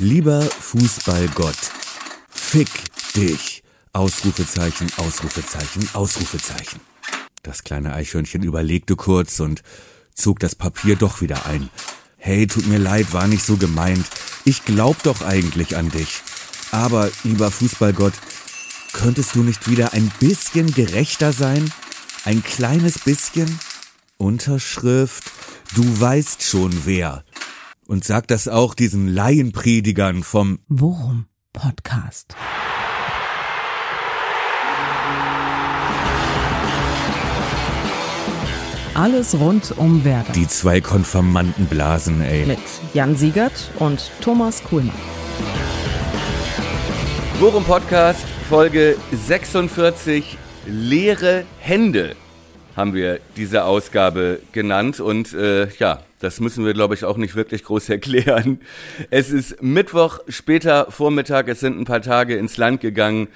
Lieber Fußballgott, fick dich. Ausrufezeichen, Ausrufezeichen, Ausrufezeichen. Das kleine Eichhörnchen überlegte kurz und zog das Papier doch wieder ein. Hey, tut mir leid, war nicht so gemeint. Ich glaub doch eigentlich an dich. Aber, lieber Fußballgott, könntest du nicht wieder ein bisschen gerechter sein? Ein kleines bisschen? Unterschrift, du weißt schon wer. Und sag das auch diesen Laienpredigern vom Worum Podcast. Alles rund um Werder. Die zwei Konfirmandenblasen, ey. Mit Jan Siegert und Thomas Kuhlmann. Worum Podcast, Folge 46, leere Hände haben wir diese Ausgabe genannt. Und äh, ja, das müssen wir, glaube ich, auch nicht wirklich groß erklären. Es ist Mittwoch, später Vormittag, es sind ein paar Tage ins Land gegangen.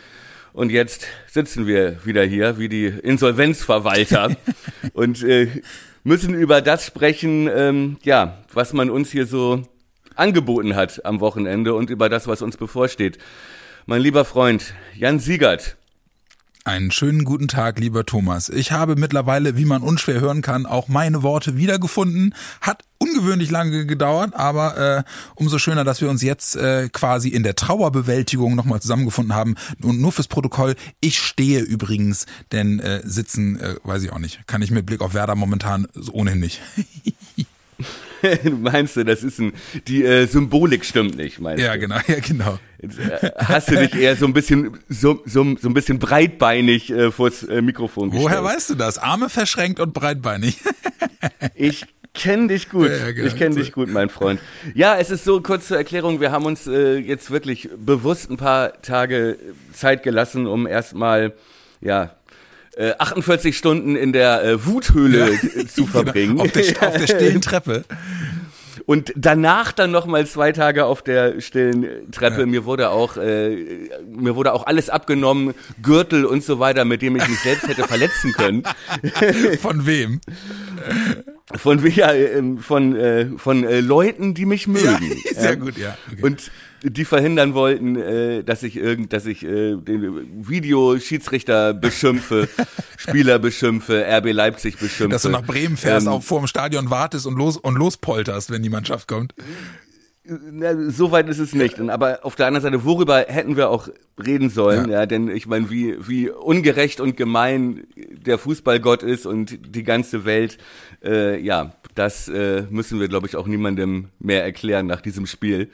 Und jetzt sitzen wir wieder hier wie die Insolvenzverwalter und äh, müssen über das sprechen, ähm, ja, was man uns hier so angeboten hat am Wochenende und über das, was uns bevorsteht. Mein lieber Freund Jan Siegert, einen schönen guten Tag, lieber Thomas. Ich habe mittlerweile, wie man unschwer hören kann, auch meine Worte wiedergefunden. Hat ungewöhnlich lange gedauert, aber äh, umso schöner, dass wir uns jetzt äh, quasi in der Trauerbewältigung nochmal zusammengefunden haben. Und nur fürs Protokoll, ich stehe übrigens, denn äh, sitzen, äh, weiß ich auch nicht, kann ich mit Blick auf Werder momentan ohnehin nicht. meinst du, das ist ein, die äh, Symbolik stimmt nicht, meinst ja, du? Genau, ja, genau. Jetzt, äh, hast du dich eher so ein bisschen, so, so, so ein bisschen breitbeinig äh, vors äh, Mikrofon gestellt? Woher weißt du das? Arme verschränkt und breitbeinig. ich kenne dich gut. Ja, ja, genau. Ich kenne dich gut, mein Freund. Ja, es ist so kurz zur Erklärung. Wir haben uns äh, jetzt wirklich bewusst ein paar Tage Zeit gelassen, um erstmal ja 48 äh, Stunden in der äh, Wuthöhle ja. zu genau. verbringen. Genau, auf, der, auf der stillen Treppe. Und danach dann noch mal zwei Tage auf der stillen Treppe. Ja. Mir wurde auch äh, mir wurde auch alles abgenommen, Gürtel und so weiter, mit dem ich mich selbst hätte verletzen können. Von wem? Von ja, ähm, von äh, von äh, Leuten, die mich mögen. Ja, sehr gut, ja. Okay. Und die verhindern wollten, äh, dass ich irgend, dass ich äh, den Videoschiedsrichter beschimpfe, Spieler beschimpfe, RB Leipzig beschimpfe. Dass du nach Bremen fährst, ähm, auch vor dem Stadion wartest und los und lospolterst, wenn die Mannschaft kommt. Na, so weit ist es nicht. Aber auf der anderen Seite, worüber hätten wir auch reden sollen? Ja, ja denn ich meine, wie, wie ungerecht und gemein der Fußballgott ist und die ganze Welt. Äh, ja, das äh, müssen wir, glaube ich, auch niemandem mehr erklären nach diesem Spiel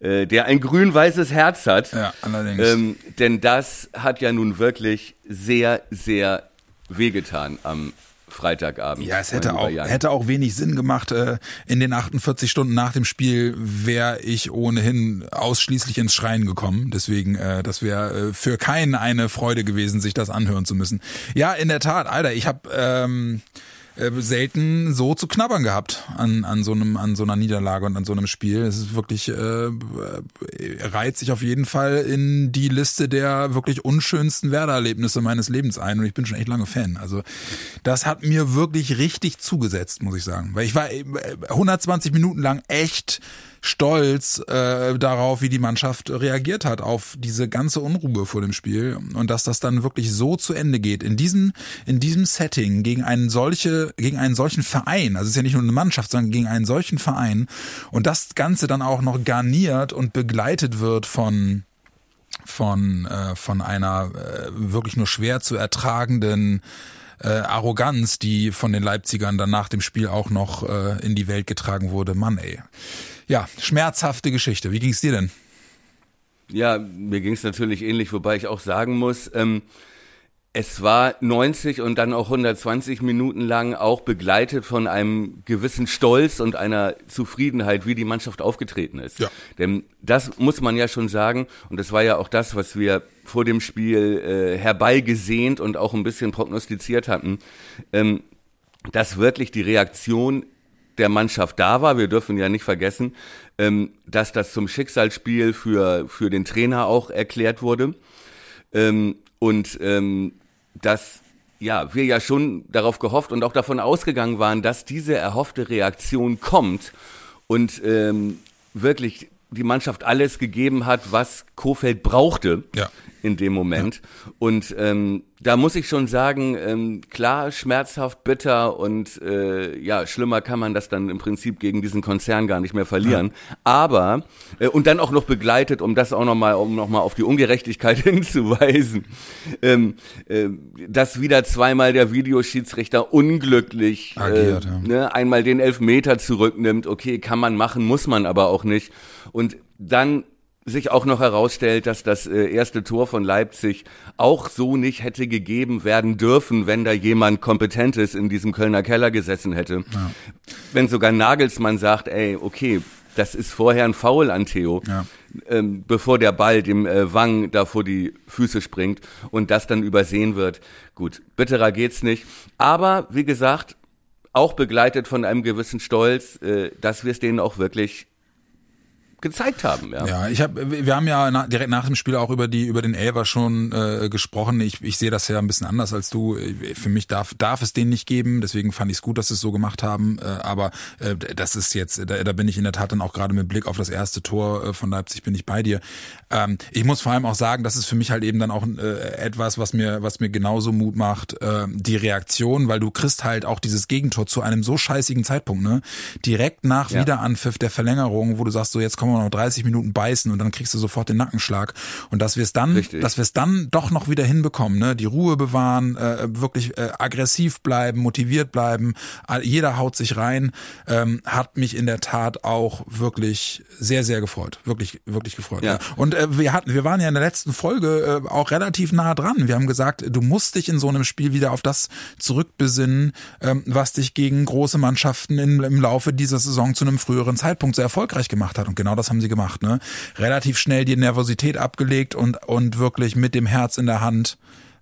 äh, der ein grün-weißes Herz hat. Ja, allerdings. Ähm, denn das hat ja nun wirklich sehr, sehr wehgetan am Freitagabend. Ja, es hätte auch, hätte auch wenig Sinn gemacht. Äh, in den 48 Stunden nach dem Spiel wäre ich ohnehin ausschließlich ins Schreien gekommen. Deswegen, äh, das wäre äh, für keinen eine Freude gewesen, sich das anhören zu müssen. Ja, in der Tat, Alter, ich habe ähm, äh, selten so zu knabbern gehabt an, an so einem, an so einer Niederlage und an so einem Spiel. Es ist wirklich, äh, reiht sich auf jeden Fall in die Liste der wirklich unschönsten Werder-Erlebnisse meines Lebens ein und ich bin schon echt lange Fan. Also das hat mir wirklich richtig zugesetzt, muss ich sagen. Weil ich war 120 äh, Minuten lang echt stolz äh, darauf, wie die Mannschaft reagiert hat auf diese ganze Unruhe vor dem Spiel und dass das dann wirklich so zu Ende geht in diesem in diesem Setting gegen einen solche gegen einen solchen Verein. Also es ist ja nicht nur eine Mannschaft, sondern gegen einen solchen Verein und das Ganze dann auch noch garniert und begleitet wird von von äh, von einer äh, wirklich nur schwer zu ertragenden äh, Arroganz, die von den Leipzigern dann nach dem Spiel auch noch äh, in die Welt getragen wurde. Mann, ey. Ja, schmerzhafte Geschichte. Wie ging's dir denn? Ja, mir ging's natürlich ähnlich, wobei ich auch sagen muss, ähm, es war 90 und dann auch 120 Minuten lang auch begleitet von einem gewissen Stolz und einer Zufriedenheit, wie die Mannschaft aufgetreten ist. Ja. Denn das muss man ja schon sagen, und das war ja auch das, was wir vor dem Spiel äh, herbeigesehnt und auch ein bisschen prognostiziert hatten, ähm, dass wirklich die Reaktion der Mannschaft da war. Wir dürfen ja nicht vergessen, ähm, dass das zum Schicksalsspiel für, für den Trainer auch erklärt wurde. Ähm, und ähm, dass ja, wir ja schon darauf gehofft und auch davon ausgegangen waren, dass diese erhoffte Reaktion kommt und ähm, wirklich die Mannschaft alles gegeben hat, was Kofeld brauchte Ja. In dem Moment. Und ähm, da muss ich schon sagen, ähm, klar, schmerzhaft, bitter und äh, ja, schlimmer kann man das dann im Prinzip gegen diesen Konzern gar nicht mehr verlieren. Aber äh, und dann auch noch begleitet, um das auch nochmal, um nochmal auf die Ungerechtigkeit hinzuweisen, ähm, äh, dass wieder zweimal der Videoschiedsrichter unglücklich Agiert, äh, ja. ne, einmal den Elfmeter zurücknimmt. Okay, kann man machen, muss man aber auch nicht. Und dann sich auch noch herausstellt, dass das äh, erste Tor von Leipzig auch so nicht hätte gegeben werden dürfen, wenn da jemand Kompetentes in diesem Kölner Keller gesessen hätte. Wenn sogar Nagelsmann sagt, ey, okay, das ist vorher ein Foul an Theo, Ja. ähm, bevor der Ball dem äh, Wang da vor die Füße springt und das dann übersehen wird. Gut, bitterer geht's nicht. Aber wie gesagt, auch begleitet von einem gewissen Stolz, äh, dass wir es denen auch wirklich gezeigt haben. Ja. Ja, ich habe, wir haben ja na, direkt nach dem Spiel auch über die über den Elver schon äh, gesprochen. Ich, ich sehe das ja ein bisschen anders als du. Für mich darf darf es den nicht geben. Deswegen fand ich es gut, dass sie es so gemacht haben. Äh, aber äh, das ist jetzt, da, da bin ich in der Tat dann auch gerade mit Blick auf das erste Tor äh, von Leipzig bin ich bei dir. Ähm, ich muss vor allem auch sagen, das ist für mich halt eben dann auch äh, etwas, was mir was mir genauso Mut macht. Äh, die Reaktion, weil du kriegst halt auch dieses Gegentor zu einem so scheißigen Zeitpunkt, ne? Direkt nach Ja. Wiederanpfiff der Verlängerung, wo du sagst, so jetzt kommen wir noch 30 Minuten beißen und dann kriegst du sofort den Nackenschlag. Und dass wir es dann, Richtig. dass wir es dann doch noch wieder hinbekommen, ne? Die Ruhe bewahren, äh, wirklich äh, aggressiv bleiben, motiviert bleiben, jeder haut sich rein, ähm, hat mich in der Tat auch wirklich sehr, sehr gefreut. Wirklich, wirklich gefreut. Ja. Und äh, wir hatten, wir waren ja in der letzten Folge äh, auch relativ nah dran. Wir haben gesagt, du musst dich in so einem Spiel wieder auf das zurückbesinnen, ähm, was dich gegen große Mannschaften im, im Laufe dieser Saison zu einem früheren Zeitpunkt sehr erfolgreich gemacht hat. Und genau das haben sie gemacht. Ne? Relativ schnell die Nervosität abgelegt und und wirklich mit dem Herz in der Hand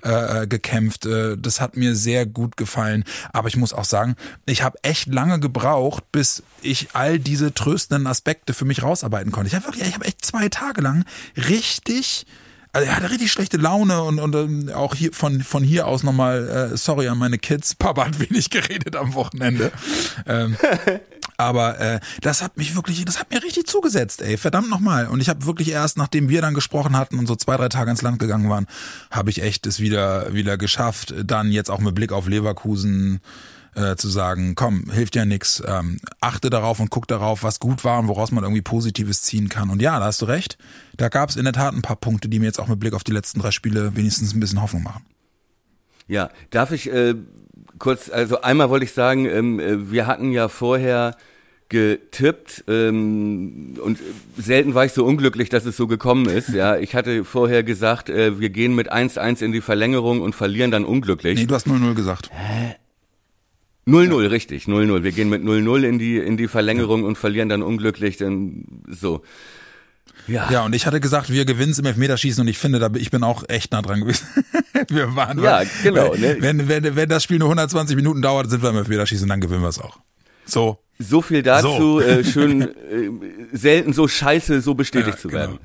äh, äh, gekämpft. Äh, das hat mir sehr gut gefallen. Aber ich muss auch sagen, ich habe echt lange gebraucht, bis ich all diese tröstenden Aspekte für mich rausarbeiten konnte. Ich habe ich habe echt zwei Tage lang richtig also er hatte richtig schlechte Laune und, und ähm, auch hier von, von hier aus nochmal, äh, sorry an meine Kids, Papa hat wenig geredet am Wochenende. ähm, aber äh, das hat mich wirklich, das hat mir richtig zugesetzt, ey, verdammt nochmal. Und ich habe wirklich erst, nachdem wir dann gesprochen hatten und so zwei, drei Tage ins Land gegangen waren, habe ich echt es wieder, wieder geschafft. Dann jetzt auch mit Blick auf Leverkusen äh, zu sagen, komm, hilft ja nix, ähm, achte darauf und guck darauf, was gut war und woraus man irgendwie Positives ziehen kann. Und ja, da hast du recht, da gab es in der Tat ein paar Punkte, die mir jetzt auch mit Blick auf die letzten drei Spiele wenigstens ein bisschen Hoffnung machen. Ja, darf ich äh, kurz, also einmal wollte ich sagen, ähm, äh, wir hatten ja vorher getippt ähm, und selten war ich so unglücklich, dass es so gekommen ist. Ja, ich hatte vorher gesagt, äh, wir gehen mit 1-1 in die Verlängerung und verlieren dann unglücklich. Nee, du hast 0-0 gesagt. 0-0, richtig, 0-0. Wir gehen mit 0-0 in die, in die Verlängerung und verlieren dann unglücklich, dann so. Ja, Ja, und ich hatte gesagt, wir gewinnen es im Elfmeterschießen und ich finde, da bin- ich bin auch echt nah dran gewesen. wir waren, Ja, genau, ne? Wenn, wenn, wenn das Spiel nur 120 Minuten dauert, sind wir im Elfmeterschießen und dann gewinnen wir es auch. So. so viel dazu, So. äh, schön äh, selten so scheiße so bestätigt Ja, zu genau. werden.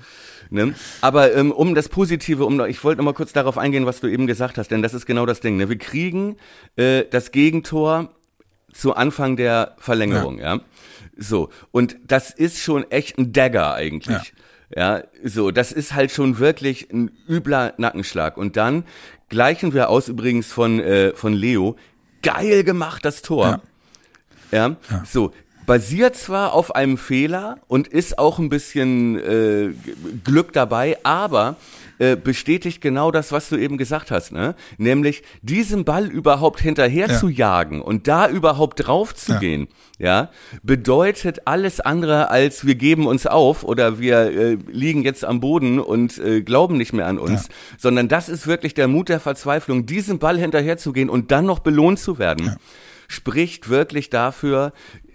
Ne? Aber ähm, um das Positive, um ich wollte noch mal kurz darauf eingehen, was du eben gesagt hast, denn das ist genau das Ding. Ne? Wir kriegen äh, das Gegentor zu Anfang der Verlängerung, ja. So und das ist schon echt ein Dagger eigentlich. Ja. so, das ist halt schon wirklich ein übler Nackenschlag. Und dann gleichen wir aus übrigens von äh, von Leo. Geil gemacht das Tor. Ja. Ja, so. Basiert zwar auf einem Fehler und ist auch ein bisschen äh, Glück dabei, aber äh, bestätigt genau das, was du eben gesagt hast, ne? Nämlich diesem Ball überhaupt hinterher Ja. zu jagen und da überhaupt drauf zu Ja. gehen, ja, bedeutet alles andere als wir geben uns auf oder wir äh, liegen jetzt am Boden und äh, glauben nicht mehr an uns, sondern das ist wirklich der Mut der Verzweiflung, diesem Ball hinterher zu gehen und dann noch belohnt zu werden spricht wirklich dafür,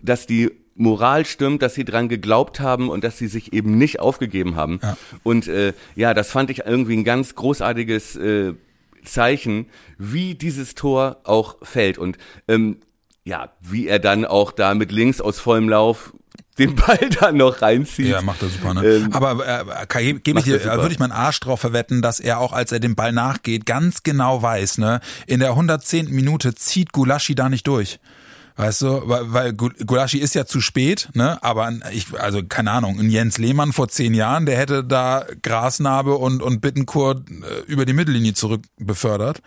dass die Moral stimmt, dass sie dran geglaubt haben und dass sie sich eben nicht aufgegeben haben. Ja. Und äh, ja, das fand ich irgendwie ein ganz großartiges äh, Zeichen, wie dieses Tor auch fällt und ähm, ja, wie er dann auch da mit links aus vollem Lauf den Ball dann noch reinzieht. Ja, macht er super, ne? Ähm, Aber äh, gebe ich dir, würde ich meinen Arsch drauf verwetten, dass er auch, als er dem Ball nachgeht, ganz genau weiß, ne? In der 110. Minute zieht Gulaschi da nicht durch. Weißt du, weil, weil Gulaschi ist ja zu spät, ne? Aber ich, also keine Ahnung, ein Jens Lehmann vor zehn Jahren, der hätte da Grasnarbe und und Bittencourt äh, über die Mittellinie zurück befördert.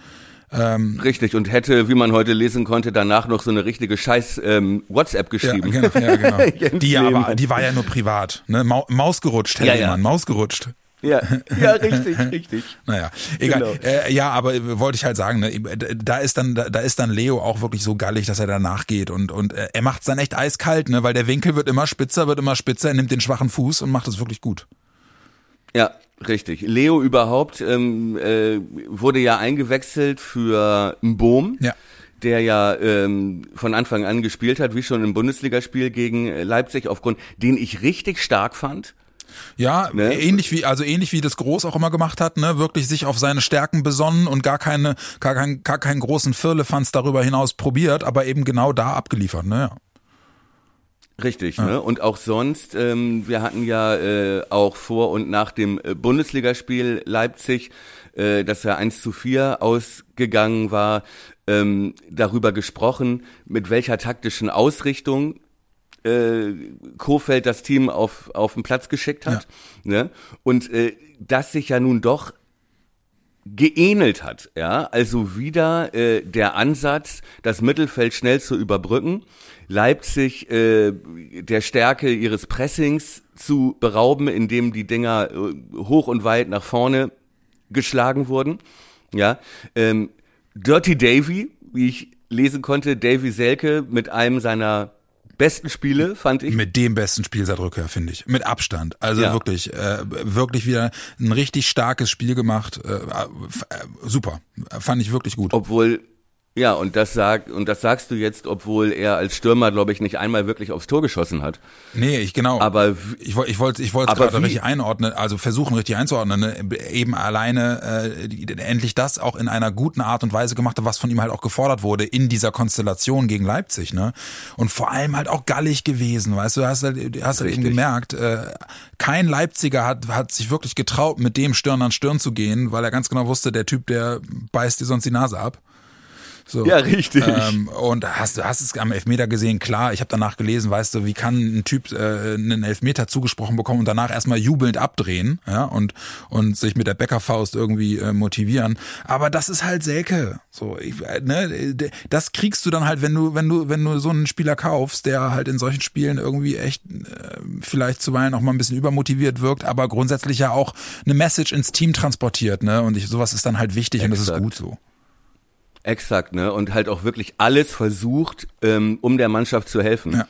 Ähm, Richtig, und hätte, wie man heute lesen konnte, danach noch so eine richtige Scheiß ähm, WhatsApp geschrieben. Ja, genau, ja, genau. die, aber, die war ja nur privat. Ne? Maus gerutscht, Herr ja, Lehmann, ja. Maus gerutscht. Ja, ja, richtig, richtig. Naja, egal. Genau. Äh, ja, aber wollte ich halt sagen, ne, da ist dann, da ist dann Leo auch wirklich so gallig, dass er danach geht und und äh, er macht es dann echt eiskalt, ne, weil der Winkel wird immer spitzer, wird immer spitzer, er nimmt den schwachen Fuß und macht es wirklich gut. Ja, richtig. Leo überhaupt ähm, äh, wurde ja eingewechselt für Boom. Ja der ja ähm, von Anfang an gespielt hat, wie schon im Bundesligaspiel gegen Leipzig, aufgrund den ich richtig stark fand. Ja, ne? ähnlich wie, also ähnlich wie das Groß auch immer gemacht hat, ne, wirklich sich auf seine Stärken besonnen und gar keine, gar keinen, gar keinen großen Firlefanz darüber hinaus probiert, aber eben genau da abgeliefert, ne, ja. Richtig, ja. ne? Und auch sonst, ähm, wir hatten ja äh, auch vor und nach dem äh, Bundesligaspiel Leipzig, äh, dass er 1 zu 4 ausgegangen war, ähm, darüber gesprochen, mit welcher taktischen Ausrichtung äh, Kofeld das Team auf, auf den Platz geschickt hat. Ja. Ne? Und äh, das sich ja nun doch geähnelt hat, ja, also wieder äh, der Ansatz, das Mittelfeld schnell zu überbrücken, Leipzig äh, der Stärke ihres Pressings zu berauben, indem die Dinger äh, hoch und weit nach vorne geschlagen wurden, ja, ähm, Dirty Davy, wie ich lesen konnte, Davy Selke mit einem seiner besten Spiele, fand ich. Mit dem besten Spiel seit Rückkehr, finde ich. Mit Abstand. Also ja. wirklich, äh, wirklich wieder ein richtig starkes Spiel gemacht. Äh, äh, super. Fand ich wirklich gut. Obwohl ja, und das sagt und das sagst du jetzt, obwohl er als Stürmer, glaube ich, nicht einmal wirklich aufs Tor geschossen hat. Nee, ich genau. Aber ich wollte ich wollte ich wollte es gerade richtig einordnen, also versuchen richtig einzuordnen, ne? eben alleine äh, endlich das auch in einer guten Art und Weise gemacht hat, was von ihm halt auch gefordert wurde in dieser Konstellation gegen Leipzig, ne? Und vor allem halt auch gallig gewesen, weißt du, hast halt, hast halt eben gemerkt, äh, kein Leipziger hat hat sich wirklich getraut, mit dem Stirn an Stirn zu gehen, weil er ganz genau wusste, der Typ, der beißt dir sonst die Nase ab. So. Ja, richtig. Ähm, und hast du hast es am Elfmeter gesehen, klar, ich habe danach gelesen, weißt du, wie kann ein Typ äh, einen Elfmeter zugesprochen bekommen und danach erstmal jubelnd abdrehen, ja, und und sich mit der Bäckerfaust irgendwie äh, motivieren, aber das ist halt Selke, so, ich, äh, ne, das kriegst du dann halt, wenn du wenn du wenn du so einen Spieler kaufst, der halt in solchen Spielen irgendwie echt äh, vielleicht zuweilen auch mal ein bisschen übermotiviert wirkt, aber grundsätzlich ja auch eine Message ins Team transportiert, ne, und ich, sowas ist dann halt wichtig Exakt. und das ist gut so. Exakt, ne? Und halt auch wirklich alles versucht, ähm, um der Mannschaft zu helfen. Ja.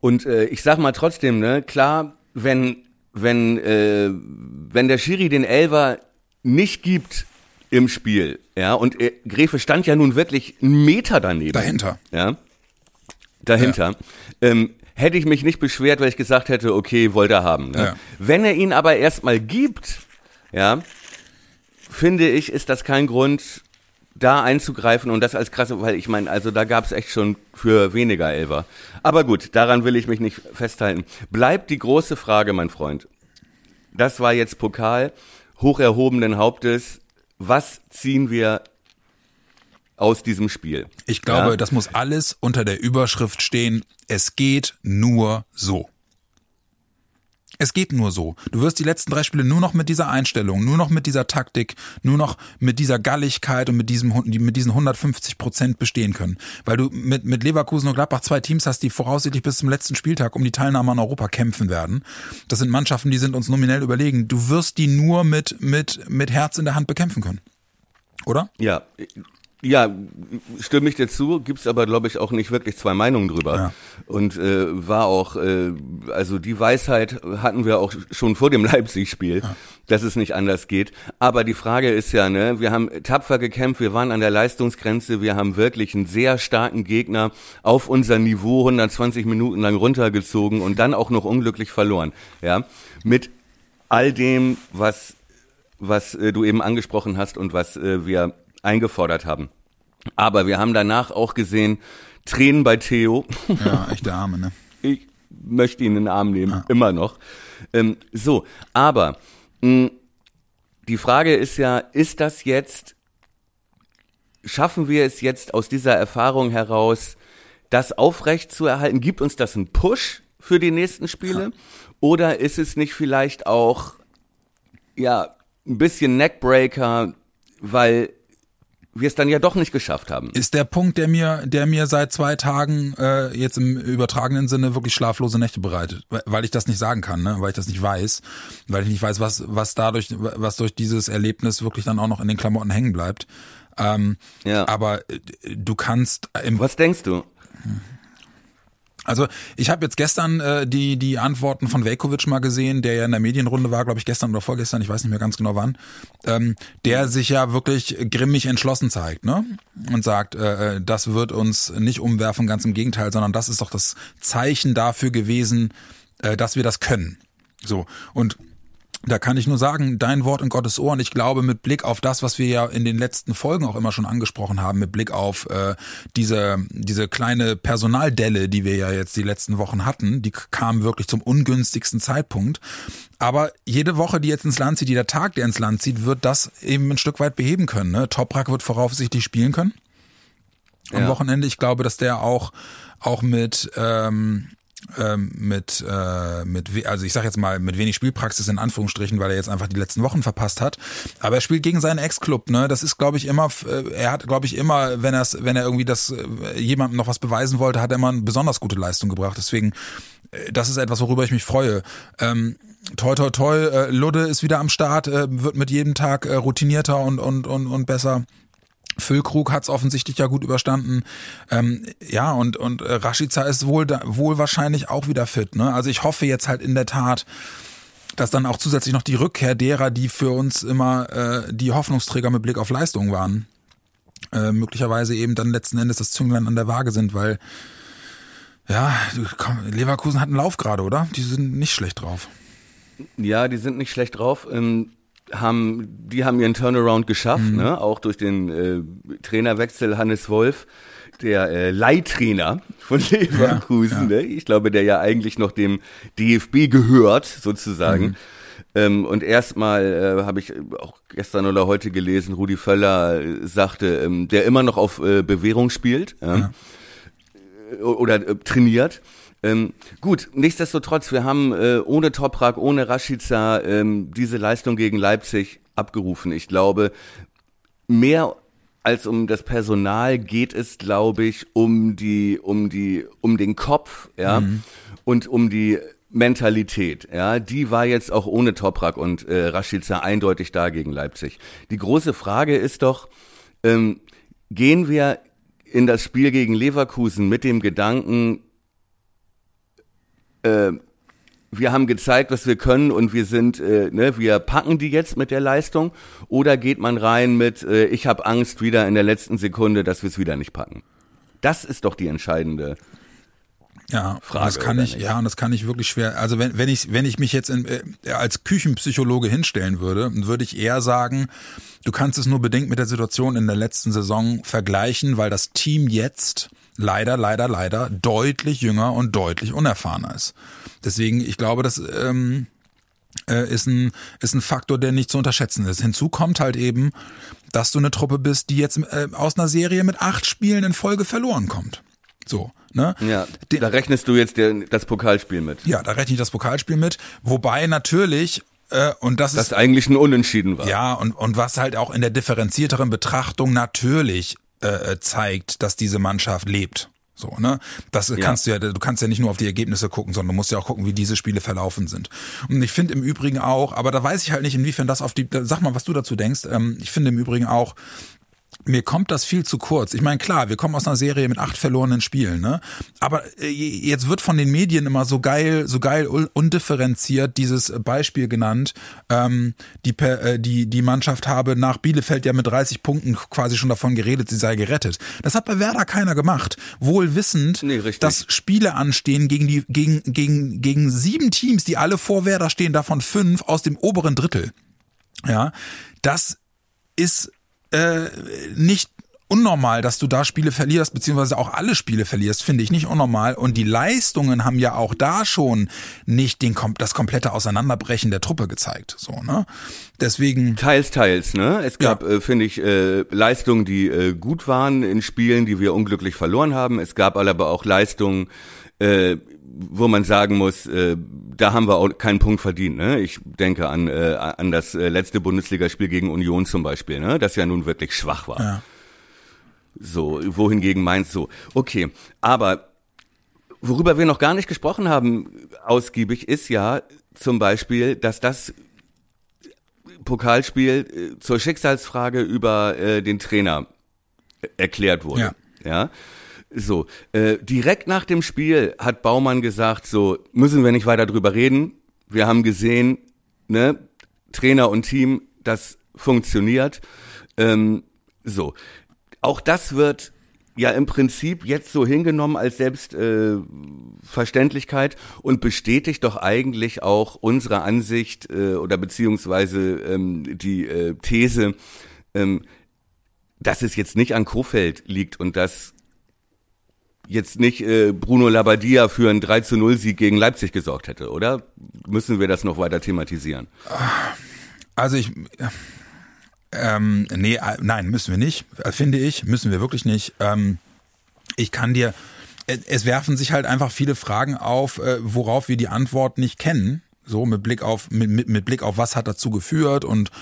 Und äh, ich sag mal trotzdem, ne, klar, wenn, wenn, äh, wenn der Schiri den Elver nicht gibt im Spiel, ja, und äh, Gräfe stand ja nun wirklich einen Meter daneben. Dahinter. Ja. Dahinter. Ja. Ähm, hätte ich mich nicht beschwert, weil ich gesagt hätte, okay, wollte er haben. Ne? Ja. Wenn er ihn aber erstmal gibt, ja, finde ich, ist das kein Grund, da einzugreifen und das als krasse, weil ich meine, also da gab es echt schon für weniger Elfer. Aber gut, daran will ich mich nicht festhalten. Bleibt die große Frage, mein Freund. Das war jetzt Pokal, hoch erhobenen Hauptes. Was ziehen wir aus diesem Spiel? Ich glaube, ja? das muss alles unter der Überschrift stehen. Es geht nur so. Es geht nur so. Du wirst die letzten drei Spiele nur noch mit dieser Einstellung, nur noch mit dieser Taktik, nur noch mit dieser Galligkeit und mit diesem mit diesen 150 Prozent bestehen können, weil du mit mit Leverkusen und Gladbach zwei Teams hast, die voraussichtlich bis zum letzten Spieltag um die Teilnahme an Europa kämpfen werden. Das sind Mannschaften, die sind uns nominell überlegen. Du wirst die nur mit mit mit Herz in der Hand bekämpfen können, oder? Ja, ja, stimme ich dir zu, gibt's aber, glaube ich, auch nicht wirklich zwei Meinungen drüber. Ja. Und äh, war auch, äh, also die Weisheit hatten wir auch schon vor dem Leipzig-Spiel, ja. dass es nicht anders geht. Aber die Frage ist ja, ne, wir haben tapfer gekämpft, wir waren an der Leistungsgrenze, wir haben wirklich einen sehr starken Gegner auf unser Niveau 120 Minuten lang runtergezogen und dann auch noch unglücklich verloren. Ja, mit all dem, was was äh, du eben angesprochen hast und was äh, wir eingefordert haben. Aber wir haben danach auch gesehen, Tränen bei Theo. Ja, echte Arme, ne? Ich möchte ihn in den Arm nehmen, ja. immer noch. Ähm, so, aber mh, die Frage ist ja, ist das jetzt, schaffen wir es jetzt aus dieser Erfahrung heraus, das aufrecht zu erhalten? Gibt uns das einen Push für die nächsten Spiele? Oder ist es nicht vielleicht auch, ja, ein bisschen Neckbreaker, weil wir es dann ja doch nicht geschafft haben. Ist der Punkt, der mir, der mir seit zwei Tagen äh, jetzt im übertragenen Sinne wirklich schlaflose Nächte bereitet, weil ich das nicht sagen kann, ne? weil ich das nicht weiß, weil ich nicht weiß, was was dadurch, was durch dieses Erlebnis wirklich dann auch noch in den Klamotten hängen bleibt. Ähm, ja. Aber äh, du kannst. Im was denkst du? Also ich habe jetzt gestern äh, die die Antworten von Velkovic mal gesehen, der ja in der Medienrunde war, glaube ich gestern oder vorgestern, ich weiß nicht mehr ganz genau wann, ähm, der sich ja wirklich grimmig entschlossen zeigt, ne? Und sagt, äh, äh, das wird uns nicht umwerfen, ganz im Gegenteil, sondern das ist doch das Zeichen dafür gewesen, äh, dass wir das können. So und da kann ich nur sagen, dein Wort in Gottes Ohr. Und ich glaube, mit Blick auf das, was wir ja in den letzten Folgen auch immer schon angesprochen haben, mit Blick auf äh, diese, diese kleine Personaldelle, die wir ja jetzt die letzten Wochen hatten, die kam wirklich zum ungünstigsten Zeitpunkt. Aber jede Woche, die jetzt ins Land zieht, jeder Tag, der ins Land zieht, wird das eben ein Stück weit beheben können. Ne? Toprak wird voraussichtlich spielen können am ja. Wochenende. Ich glaube, dass der auch auch mit ähm, ähm, mit, äh, mit, also ich sag jetzt mal, mit wenig Spielpraxis in Anführungsstrichen, weil er jetzt einfach die letzten Wochen verpasst hat. Aber er spielt gegen seinen Ex-Club, ne? Das ist, glaube ich, immer, äh, er hat, glaube ich, immer, wenn er wenn er irgendwie das äh, jemandem noch was beweisen wollte, hat er immer eine besonders gute Leistung gebracht. Deswegen, äh, das ist etwas, worüber ich mich freue. Ähm, toi toi toi, äh, Ludde ist wieder am Start, äh, wird mit jedem Tag äh, routinierter und, und, und, und besser. Füllkrug hat es offensichtlich ja gut überstanden. Ähm, ja, und, und äh, Rashica ist wohl, wohl wahrscheinlich auch wieder fit. Ne? Also ich hoffe jetzt halt in der Tat, dass dann auch zusätzlich noch die Rückkehr derer, die für uns immer äh, die Hoffnungsträger mit Blick auf Leistung waren, äh, möglicherweise eben dann letzten Endes das Zünglein an der Waage sind, weil ja, komm, Leverkusen hat einen Lauf gerade, oder? Die sind nicht schlecht drauf. Ja, die sind nicht schlecht drauf. Ähm haben, die haben ihren Turnaround geschafft, mhm. ne? auch durch den äh, Trainerwechsel Hannes Wolf, der äh, Leihtrainer von Leverkusen. Ja, ja. Ne? Ich glaube, der ja eigentlich noch dem DFB gehört, sozusagen. Mhm. Ähm, und erstmal äh, habe ich auch gestern oder heute gelesen, Rudi Völler äh, sagte, ähm, der immer noch auf äh, Bewährung spielt ja. oder äh, trainiert. Ähm, gut, nichtsdestotrotz, wir haben äh, ohne Toprak, ohne Rashica ähm, diese Leistung gegen Leipzig abgerufen. Ich glaube, mehr als um das Personal geht es, glaube ich, um die, um die, um den Kopf, ja, mhm. und um die Mentalität, ja, die war jetzt auch ohne Toprak und äh, Rashica eindeutig da gegen Leipzig. Die große Frage ist doch, ähm, gehen wir in das Spiel gegen Leverkusen mit dem Gedanken, äh, wir haben gezeigt, was wir können und wir sind, äh, ne, wir packen die jetzt mit der Leistung oder geht man rein mit, äh, ich habe Angst wieder in der letzten Sekunde, dass wir es wieder nicht packen? Das ist doch die entscheidende ja, Frage. Das kann ich, nicht? ja, und das kann ich wirklich schwer. Also wenn, wenn ich, wenn ich mich jetzt in, äh, als Küchenpsychologe hinstellen würde, würde ich eher sagen, du kannst es nur bedingt mit der Situation in der letzten Saison vergleichen, weil das Team jetzt leider, leider, leider deutlich jünger und deutlich unerfahrener ist. Deswegen, ich glaube, das ähm, äh, ist, ein, ist ein Faktor, der nicht zu unterschätzen ist. Hinzu kommt halt eben, dass du eine Truppe bist, die jetzt äh, aus einer Serie mit acht Spielen in Folge verloren kommt. So, ne? Ja, da rechnest du jetzt das Pokalspiel mit. Ja, da rechne ich das Pokalspiel mit. Wobei natürlich äh, und das, das ist eigentlich ein Unentschieden war. Ja, und, und was halt auch in der differenzierteren Betrachtung natürlich äh, zeigt, dass diese Mannschaft lebt. So, ne? Das ja. kannst du ja, du kannst ja nicht nur auf die Ergebnisse gucken, sondern du musst ja auch gucken, wie diese Spiele verlaufen sind. Und ich finde im Übrigen auch, aber da weiß ich halt nicht, inwiefern das auf die, sag mal, was du dazu denkst. Ähm, ich finde im Übrigen auch, mir kommt das viel zu kurz. Ich meine, klar, wir kommen aus einer Serie mit acht verlorenen Spielen, ne? Aber äh, jetzt wird von den Medien immer so geil, so geil undifferenziert dieses Beispiel genannt. Ähm, die, äh, die, die Mannschaft habe nach Bielefeld ja mit 30 Punkten quasi schon davon geredet, sie sei gerettet. Das hat bei Werder keiner gemacht. Wohl wissend, nee, dass Spiele anstehen gegen die, gegen, gegen, gegen sieben Teams, die alle vor Werder stehen, davon fünf aus dem oberen Drittel. Ja, das ist äh, nicht unnormal, dass du da Spiele verlierst, beziehungsweise auch alle Spiele verlierst, finde ich nicht unnormal. Und die Leistungen haben ja auch da schon nicht den, das komplette Auseinanderbrechen der Truppe gezeigt. So, ne? Deswegen. Teils, teils, ne? Es gab, ja. äh, finde ich, äh, Leistungen, die äh, gut waren in Spielen, die wir unglücklich verloren haben. Es gab aber auch Leistungen, äh, wo man sagen muss, äh, da haben wir auch keinen Punkt verdient. Ne? Ich denke an, äh, an das äh, letzte Bundesligaspiel gegen Union zum Beispiel, ne? das ja nun wirklich schwach war. Ja. So, wohingegen meinst du? Okay, aber worüber wir noch gar nicht gesprochen haben, ausgiebig, ist ja zum Beispiel, dass das Pokalspiel äh, zur Schicksalsfrage über äh, den Trainer erklärt wurde. Ja. ja? So, äh, direkt nach dem Spiel hat Baumann gesagt, so müssen wir nicht weiter drüber reden. Wir haben gesehen, ne, Trainer und Team, das funktioniert. Ähm, so, auch das wird ja im Prinzip jetzt so hingenommen als Selbstverständlichkeit äh, und bestätigt doch eigentlich auch unsere Ansicht äh, oder beziehungsweise ähm, die äh, These, ähm, dass es jetzt nicht an Kofeld liegt und dass jetzt nicht äh, Bruno Labbadia für einen 3 zu 0 Sieg gegen Leipzig gesorgt hätte, oder? Müssen wir das noch weiter thematisieren? Also ich, ähm, nee, äh, nein, müssen wir nicht, finde ich, müssen wir wirklich nicht. Ähm, ich kann dir, äh, es werfen sich halt einfach viele Fragen auf, äh, worauf wir die Antwort nicht kennen. So mit Blick auf mit, mit, mit Blick auf was hat dazu geführt und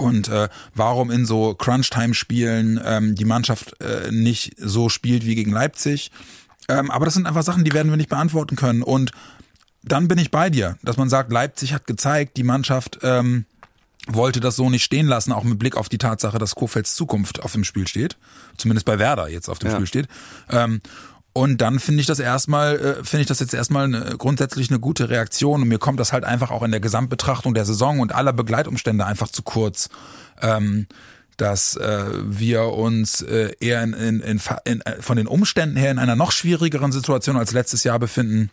und äh, warum in so Crunch-Time-Spielen ähm, die Mannschaft äh, nicht so spielt wie gegen Leipzig. Ähm, aber das sind einfach Sachen, die werden wir nicht beantworten können. Und dann bin ich bei dir, dass man sagt, Leipzig hat gezeigt, die Mannschaft ähm, wollte das so nicht stehen lassen, auch mit Blick auf die Tatsache, dass Kofelds Zukunft auf dem Spiel steht. Zumindest bei Werder jetzt auf dem ja. Spiel steht. Ähm, und dann finde ich das erstmal, äh, finde ich das jetzt erstmal eine, grundsätzlich eine gute Reaktion. Und mir kommt das halt einfach auch in der Gesamtbetrachtung der Saison und aller Begleitumstände einfach zu kurz. Ähm, dass äh, wir uns äh, eher in, in, in, in, äh, von den Umständen her in einer noch schwierigeren Situation als letztes Jahr befinden.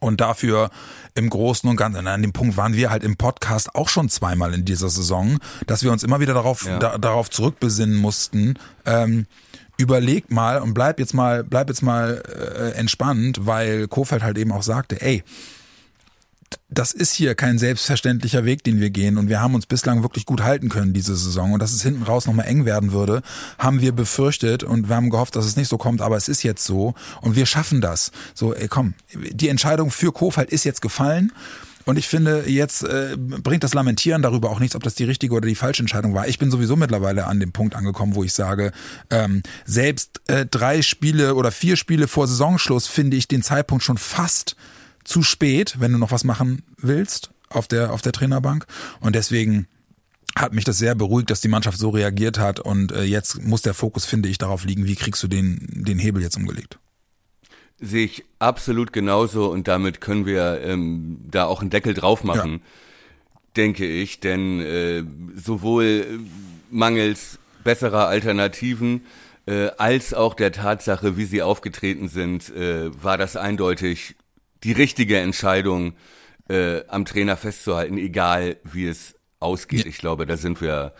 Und dafür im Großen und Ganzen, an dem Punkt waren wir halt im Podcast auch schon zweimal in dieser Saison, dass wir uns immer wieder darauf, ja. da, darauf zurückbesinnen mussten, ähm, überleg mal und bleib jetzt mal, bleib jetzt mal äh, entspannt, weil Kofeld halt eben auch sagte, ey, das ist hier kein selbstverständlicher Weg, den wir gehen. Und wir haben uns bislang wirklich gut halten können diese Saison. Und dass es hinten raus nochmal eng werden würde, haben wir befürchtet. Und wir haben gehofft, dass es nicht so kommt, aber es ist jetzt so. Und wir schaffen das. So, ey, komm, die Entscheidung für Kofeld ist jetzt gefallen. Und ich finde, jetzt äh, bringt das Lamentieren darüber auch nichts, ob das die richtige oder die falsche Entscheidung war. Ich bin sowieso mittlerweile an dem Punkt angekommen, wo ich sage, ähm, selbst äh, drei Spiele oder vier Spiele vor Saisonschluss finde ich den Zeitpunkt schon fast zu spät, wenn du noch was machen willst auf der, auf der Trainerbank. Und deswegen hat mich das sehr beruhigt, dass die Mannschaft so reagiert hat. Und äh, jetzt muss der Fokus, finde ich, darauf liegen, wie kriegst du den, den Hebel jetzt umgelegt. Sehe ich absolut genauso und damit können wir ähm, da auch einen Deckel drauf machen, ja. denke ich. Denn äh, sowohl mangels besserer Alternativen äh, als auch der Tatsache, wie sie aufgetreten sind, äh, war das eindeutig die richtige Entscheidung, äh, am Trainer festzuhalten, egal wie es ausgeht. Ich glaube, da sind wir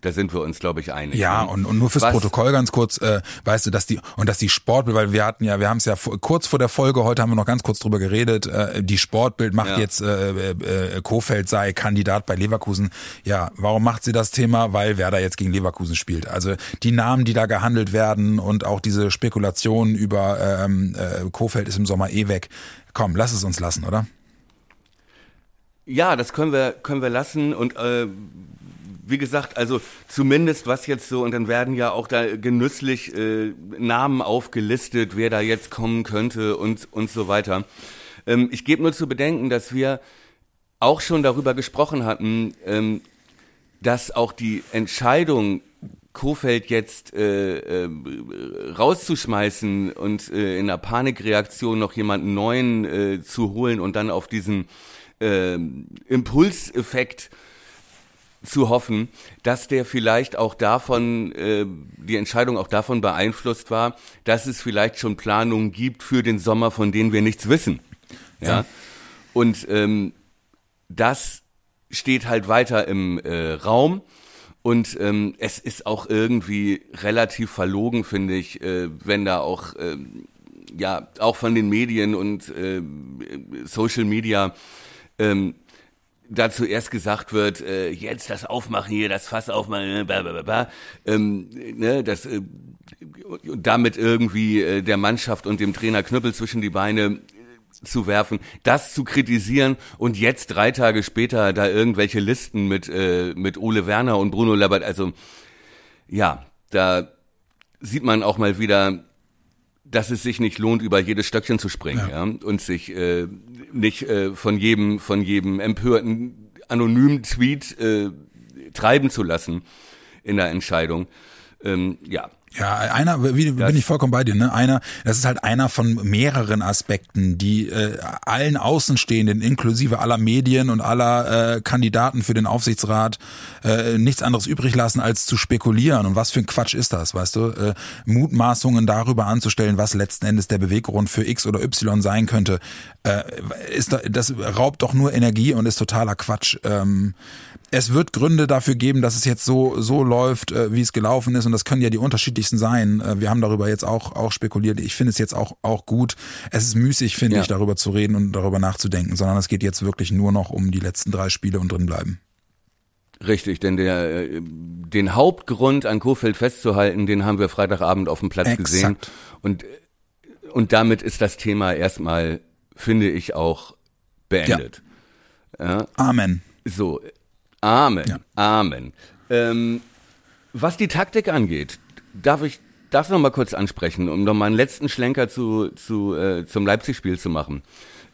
da sind wir uns, glaube ich, einig. Ja, und, und nur fürs Was? Protokoll ganz kurz, äh, weißt du, dass die, und dass die Sportbild, weil wir hatten ja, wir haben es ja kurz vor der Folge, heute haben wir noch ganz kurz drüber geredet, äh, die Sportbild macht ja. jetzt, äh, äh, Kofeld sei Kandidat bei Leverkusen. Ja, warum macht sie das Thema? Weil Werder jetzt gegen Leverkusen spielt. Also die Namen, die da gehandelt werden und auch diese Spekulationen über ähm, äh, Kofeld ist im Sommer eh weg. Komm, lass es uns lassen, oder? Ja, das können wir, können wir lassen und äh, wie gesagt, also zumindest was jetzt so, und dann werden ja auch da genüsslich äh, Namen aufgelistet, wer da jetzt kommen könnte und, und so weiter. Ähm, ich gebe nur zu bedenken, dass wir auch schon darüber gesprochen hatten, ähm, dass auch die Entscheidung, Kofeld jetzt äh, äh, rauszuschmeißen und äh, in einer Panikreaktion noch jemanden neuen äh, zu holen und dann auf diesen äh, Impulseffekt zu hoffen, dass der vielleicht auch davon, äh, die Entscheidung auch davon beeinflusst war, dass es vielleicht schon Planungen gibt für den Sommer, von denen wir nichts wissen. Ja. ja. Und ähm, das steht halt weiter im äh, Raum. Und ähm, es ist auch irgendwie relativ verlogen, finde ich, äh, wenn da auch, äh, ja, auch von den Medien und äh, Social Media ähm, dazu erst gesagt wird, äh, jetzt das Aufmachen hier, das Fass aufmachen, bla, bla, bla, bla, ähm, ne, das äh, damit irgendwie äh, der Mannschaft und dem Trainer Knüppel zwischen die Beine äh, zu werfen, das zu kritisieren und jetzt drei Tage später da irgendwelche Listen mit äh, mit Ole Werner und Bruno Labert, also ja, da sieht man auch mal wieder, dass es sich nicht lohnt, über jedes Stöckchen zu springen, ja, ja und sich äh, nicht äh, von jedem von jedem empörten anonymen Tweet äh, treiben zu lassen in der Entscheidung. Ähm, ja, ja, einer, wie, bin ich vollkommen bei dir, ne? Einer, das ist halt einer von mehreren Aspekten, die äh, allen Außenstehenden, inklusive aller Medien und aller äh, Kandidaten für den Aufsichtsrat, äh, nichts anderes übrig lassen, als zu spekulieren. Und was für ein Quatsch ist das, weißt du? Äh, Mutmaßungen darüber anzustellen, was letzten Endes der Beweggrund für X oder Y sein könnte, äh, ist das raubt doch nur Energie und ist totaler Quatsch. Ähm, es wird Gründe dafür geben, dass es jetzt so so läuft, äh, wie es gelaufen ist und das können ja die unterschiedlichsten sein. Äh, wir haben darüber jetzt auch auch spekuliert. Ich finde es jetzt auch auch gut. Es ist müßig, finde ja. ich, darüber zu reden und darüber nachzudenken, sondern es geht jetzt wirklich nur noch um die letzten drei Spiele und drin bleiben. Richtig, denn der äh, den Hauptgrund an Kofeld festzuhalten, den haben wir Freitagabend auf dem Platz Exakt. gesehen und und damit ist das Thema erstmal, finde ich, auch beendet. Ja. Ja. Amen. So, Amen. Ja. Amen. Ähm, was die Taktik angeht, darf ich das noch mal kurz ansprechen, um noch mal einen letzten Schlenker zu, zu, äh, zum Leipzig-Spiel zu machen.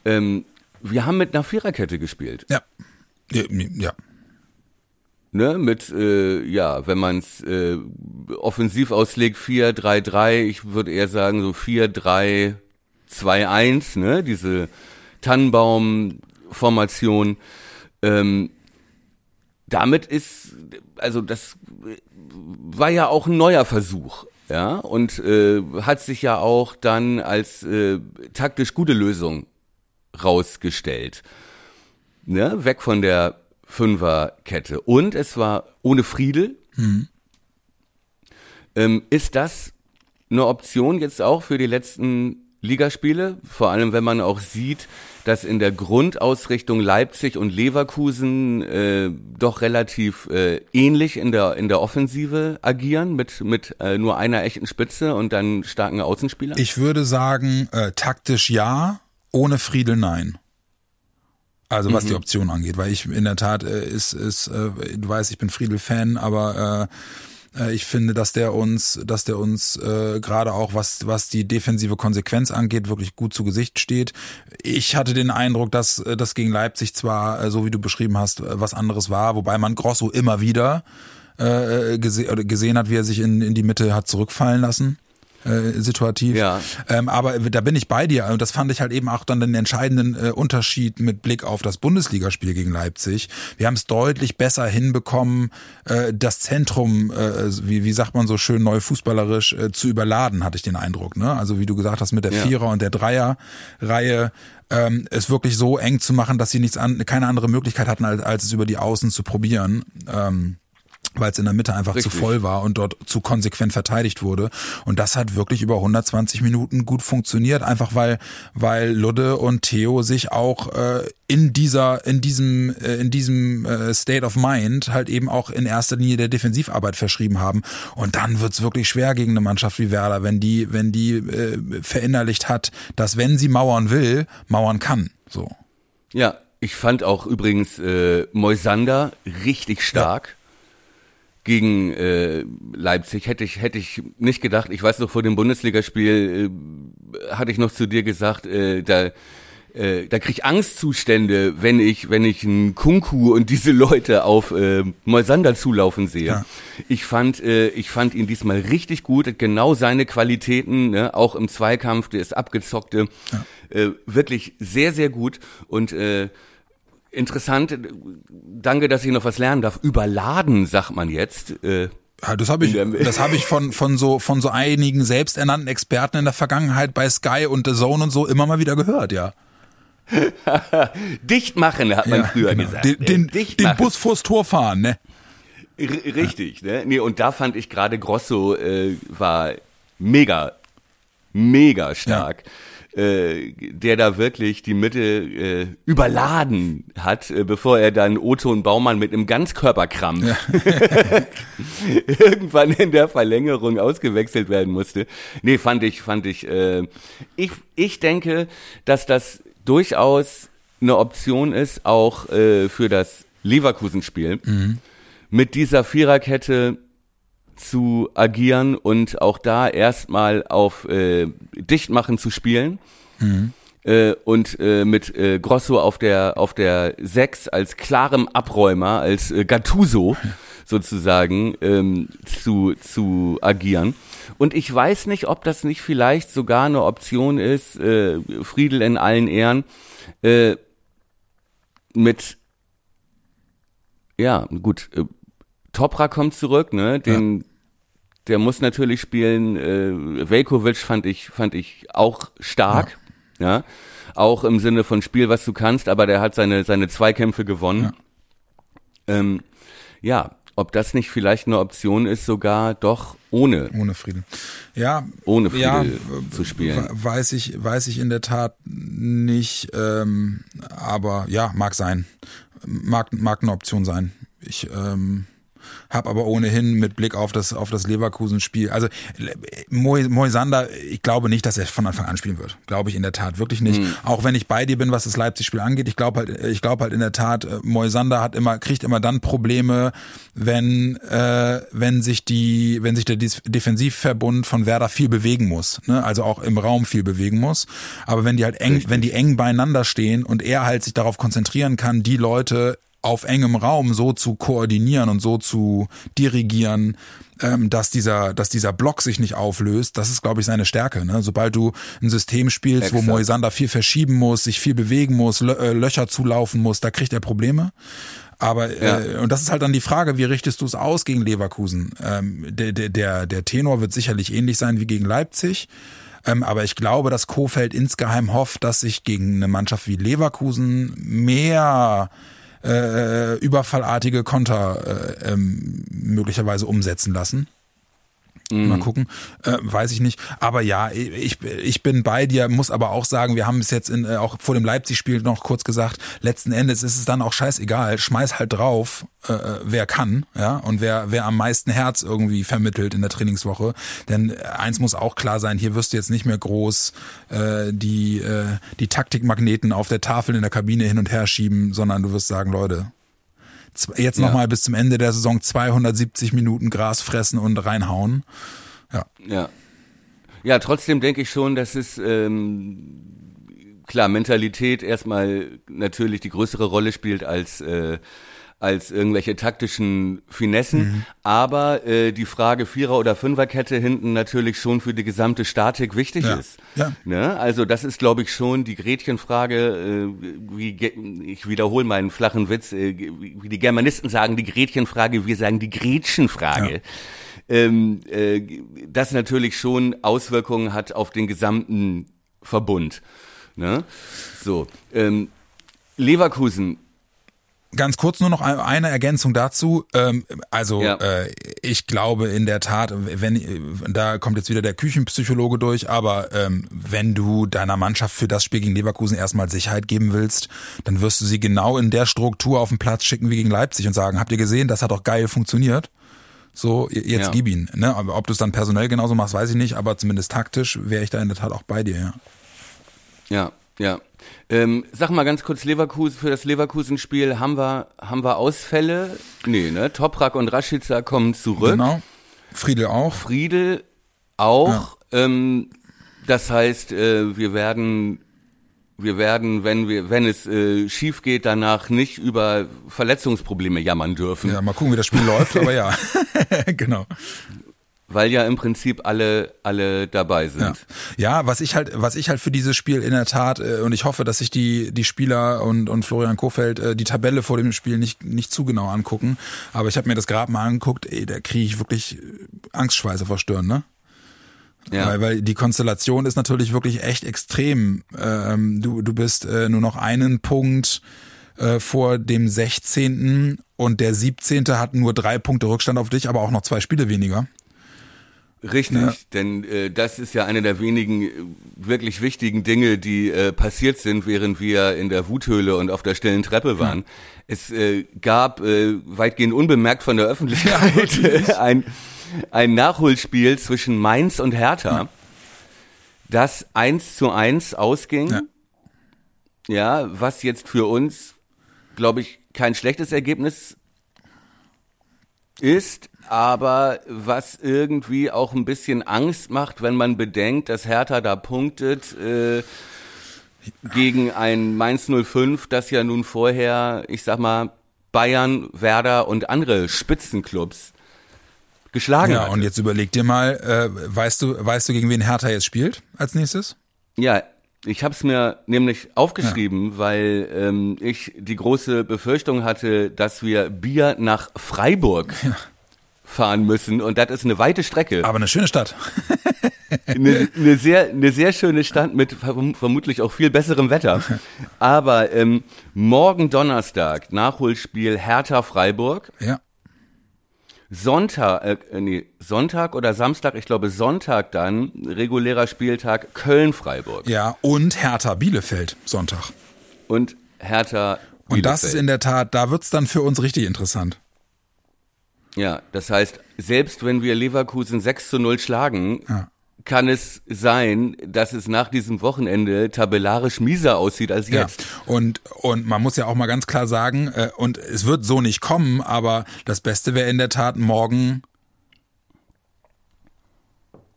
Ähm, wir haben mit einer Viererkette gespielt. Ja. Ja. Ne, mit, äh, ja, wenn man es äh, offensiv auslegt, 4-3-3, ich würde eher sagen so 4-3-2-1, ne, diese Tannenbaum-Formation. Ähm, damit ist, also das war ja auch ein neuer Versuch, ja, und äh, hat sich ja auch dann als äh, taktisch gute Lösung rausgestellt. Ne? Weg von der Fünferkette. Und es war ohne Friedel. Mhm. Ähm, ist das eine Option jetzt auch für die letzten Ligaspiele? Vor allem, wenn man auch sieht, dass in der Grundausrichtung Leipzig und Leverkusen äh, doch relativ äh, ähnlich in der in der Offensive agieren mit mit äh, nur einer echten Spitze und dann starken Außenspieler? Ich würde sagen äh, taktisch ja, ohne Friedel nein. Also was mhm. die Option angeht, weil ich in der Tat äh, ist ist äh, du weißt, ich bin Friedel Fan, aber äh, äh, ich finde, dass der uns, dass der uns äh, gerade auch was was die defensive Konsequenz angeht, wirklich gut zu Gesicht steht. Ich hatte den Eindruck, dass äh, das gegen Leipzig zwar, äh, so wie du beschrieben hast, äh, was anderes war, wobei man Grosso immer wieder äh, gese gesehen hat, wie er sich in, in die Mitte hat zurückfallen lassen äh, situativ. Ja. Ähm, aber da bin ich bei dir und das fand ich halt eben auch dann den entscheidenden äh, Unterschied mit Blick auf das Bundesligaspiel gegen Leipzig. Wir haben es deutlich besser hinbekommen, äh, das Zentrum, äh, wie, wie sagt man so schön neu fußballerisch, äh, zu überladen, hatte ich den Eindruck. Ne? Also wie du gesagt hast, mit der ja. Vierer- und der Dreier-Reihe ähm, es wirklich so eng zu machen, dass sie nichts an, keine andere Möglichkeit hatten, als, als es über die Außen zu probieren. Ähm, weil es in der Mitte einfach Richtig. zu voll war und dort zu konsequent verteidigt wurde. Und das hat wirklich über 120 Minuten gut funktioniert, einfach weil, weil Ludde und Theo sich auch äh, in dieser, in diesem, äh, in diesem äh, State of Mind halt eben auch in erster Linie der Defensivarbeit verschrieben haben. Und dann wird's wirklich schwer gegen eine Mannschaft wie Werder, wenn die, wenn die äh, verinnerlicht hat, dass wenn sie mauern will, mauern kann. So. Ja, ich fand auch übrigens äh, Moisander richtig stark. Ja gegen äh, Leipzig hätte ich hätte ich nicht gedacht. Ich weiß noch vor dem Bundesligaspiel äh, hatte ich noch zu dir gesagt, äh, da äh, da krieg ich Angstzustände, wenn ich wenn ich einen Kunku und diese Leute auf äh, Moisander zulaufen sehe. Ja. Ich fand äh, ich fand ihn diesmal richtig gut, genau seine Qualitäten, ne? auch im Zweikampf, der ist abgezockte, ja. äh, wirklich sehr sehr gut und äh, interessant, danke, dass ich noch was lernen darf. Überladen, sagt man jetzt. Äh, ja, das habe ich, das habe ich von von so von so einigen selbsternannten Experten in der Vergangenheit bei Sky und The Zone und so immer mal wieder gehört, ja. Dicht machen, hat man ja, früher genau. gesagt. Den, den, den Bus vors Tor fahren, ne? R richtig, ne? Nee, und da fand ich gerade Grosso äh, war mega, mega stark. Ja äh, der da wirklich die Mitte äh, überladen hat, äh, bevor er dann Otto und Baumann mit einem Ganzkörperkrampf ja. irgendwann in der Verlängerung ausgewechselt werden musste. Nee, fand ich, fand ich, äh, ich, ich denke, dass das durchaus eine Option ist, auch äh, für das Leverkusen-Spiel. Mhm. Mit dieser Viererkette zu agieren und auch da erstmal auf äh, Dichtmachen zu spielen. Mhm. Äh, und äh, mit äh, Grosso auf der auf der 6 als klarem Abräumer, als äh, Gattuso sozusagen ähm, zu, zu agieren. Und ich weiß nicht, ob das nicht vielleicht sogar eine Option ist, äh, Friedel in allen Ehren, äh, mit ja, gut, äh, Topra kommt zurück, ne? Den, ja. der muss natürlich spielen. Äh, Velkovic fand ich, fand ich auch stark, ja. ja. Auch im Sinne von Spiel, was du kannst, aber der hat seine, seine Zweikämpfe gewonnen. Ja. Ähm, ja, ob das nicht vielleicht eine Option ist, sogar doch ohne. Ohne Frieden. Ja. Ohne Frieden ja, zu spielen. Weiß ich, weiß ich in der Tat nicht, ähm, aber ja, mag sein. Mag, mag eine Option sein. Ich, ähm, habe aber ohnehin mit Blick auf das, auf das Leverkusen-Spiel, also Moisander, ich glaube nicht, dass er von Anfang an spielen wird. Glaube ich in der Tat wirklich nicht. Mhm. Auch wenn ich bei dir bin, was das Leipzig-Spiel angeht. Ich glaube halt, ich glaube halt in der Tat, äh, Moisander hat immer, kriegt immer dann Probleme, wenn, äh, wenn sich die, wenn sich der Defensivverbund von Werder viel bewegen muss. Ne? Also auch im Raum viel bewegen muss. Aber wenn die halt eng, Richtig. wenn die eng beieinander stehen und er halt sich darauf konzentrieren kann, die Leute auf engem Raum so zu koordinieren und so zu dirigieren, ähm, dass dieser, dass dieser Block sich nicht auflöst, das ist, glaube ich, seine Stärke. Ne? Sobald du ein System spielst, Exakt. wo Moisander viel verschieben muss, sich viel bewegen muss, Lö äh, Löcher zulaufen muss, da kriegt er Probleme. Aber ja. äh, und das ist halt dann die Frage, wie richtest du es aus gegen Leverkusen? Ähm, der, der, der Tenor wird sicherlich ähnlich sein wie gegen Leipzig. Ähm, aber ich glaube, dass Kofeld insgeheim hofft, dass sich gegen eine Mannschaft wie Leverkusen mehr äh, überfallartige Konter äh, ähm, möglicherweise umsetzen lassen. Mhm. Mal gucken, äh, weiß ich nicht. Aber ja, ich, ich bin bei dir, muss aber auch sagen, wir haben es jetzt in, äh, auch vor dem Leipzig-Spiel noch kurz gesagt, letzten Endes ist es dann auch scheißegal, schmeiß halt drauf, äh, wer kann, ja, und wer, wer am meisten Herz irgendwie vermittelt in der Trainingswoche. Denn eins muss auch klar sein, hier wirst du jetzt nicht mehr groß äh, die, äh, die Taktikmagneten auf der Tafel in der Kabine hin und her schieben, sondern du wirst sagen, Leute, jetzt nochmal ja. bis zum Ende der Saison 270 Minuten Gras fressen und reinhauen. Ja. Ja. Ja, trotzdem denke ich schon, dass es ähm, klar Mentalität erstmal natürlich die größere Rolle spielt als äh, als irgendwelche taktischen Finessen, mhm. aber äh, die Frage Vierer- oder Fünferkette hinten natürlich schon für die gesamte Statik wichtig ja. ist. Ja. Ne? Also das ist, glaube ich, schon die Gretchenfrage, äh, wie ich wiederhole meinen flachen Witz, äh, wie die Germanisten sagen, die Gretchenfrage, wir sagen die Gretchenfrage. Ja. Ähm, äh, das natürlich schon Auswirkungen hat auf den gesamten Verbund. Ne? So, ähm, Leverkusen Ganz kurz nur noch eine Ergänzung dazu. Ähm, also ja. äh, ich glaube in der Tat, wenn da kommt jetzt wieder der Küchenpsychologe durch, aber ähm, wenn du deiner Mannschaft für das Spiel gegen Leverkusen erstmal Sicherheit geben willst, dann wirst du sie genau in der Struktur auf den Platz schicken wie gegen Leipzig und sagen, habt ihr gesehen, das hat doch geil funktioniert. So, jetzt ja. gib ihn. Ne? Ob du es dann personell genauso machst, weiß ich nicht, aber zumindest taktisch wäre ich da in der Tat auch bei dir, ja. Ja, ja. Ähm, sag mal ganz kurz, Leverkusen, für das Leverkusen-Spiel haben wir, haben wir Ausfälle? Nee, ne? Toprak und Rashica kommen zurück. Genau. Friedel auch. Friedel auch. Ja. Ähm, das heißt, äh, wir werden wir werden, wenn wir, wenn es äh, schief geht, danach nicht über Verletzungsprobleme jammern dürfen. Ja, mal gucken, wie das Spiel läuft, aber ja, genau weil ja im Prinzip alle alle dabei sind. Ja. ja, was ich halt was ich halt für dieses Spiel in der Tat äh, und ich hoffe, dass sich die die Spieler und und Florian Kofeld äh, die Tabelle vor dem Spiel nicht nicht zu genau angucken, aber ich habe mir das gerade mal angeguckt, ey, da kriege ich wirklich Angstschweiße vor Stirn, ne? Ja. Weil, weil die Konstellation ist natürlich wirklich echt extrem. Ähm, du, du bist äh, nur noch einen Punkt äh, vor dem 16. und der 17. hat nur drei Punkte Rückstand auf dich, aber auch noch zwei Spiele weniger. Richtig, ja. denn äh, das ist ja eine der wenigen äh, wirklich wichtigen Dinge, die äh, passiert sind, während wir in der Wuthöhle und auf der stillen Treppe waren. Ja. Es äh, gab äh, weitgehend unbemerkt von der Öffentlichkeit ja, ein, ein Nachholspiel zwischen Mainz und Hertha, das eins zu eins ausging. Ja. was jetzt für uns, glaube ich, kein schlechtes Ergebnis ist, aber was irgendwie auch ein bisschen Angst macht, wenn man bedenkt, dass Hertha da punktet äh, gegen ein Mainz 05, das ja nun vorher, ich sag mal, Bayern, Werder und andere Spitzenclubs geschlagen ja, hat. Ja, und jetzt überleg dir mal, äh, weißt du, weißt du, gegen wen Hertha jetzt spielt als nächstes? Ja, ich habe es mir nämlich aufgeschrieben, ja. weil ähm, ich die große Befürchtung hatte, dass wir Bier nach Freiburg ja fahren müssen und das ist eine weite Strecke. Aber eine schöne Stadt. eine, eine, sehr, eine sehr schöne Stadt mit vermutlich auch viel besserem Wetter. Aber ähm, morgen Donnerstag Nachholspiel Hertha Freiburg. Ja. Sonntag, äh, nee, Sonntag oder Samstag, ich glaube Sonntag dann, regulärer Spieltag Köln-Freiburg. Ja, und Hertha Bielefeld, Sonntag. Und Hertha Bielefeld. Und das ist in der Tat, da wird's dann für uns richtig interessant. Ja, das heißt, selbst wenn wir Leverkusen 6 zu 0 schlagen, ja. kann es sein, dass es nach diesem Wochenende tabellarisch mieser aussieht als jetzt. Ja. Und, und man muss ja auch mal ganz klar sagen, äh, und es wird so nicht kommen, aber das Beste wäre in der Tat morgen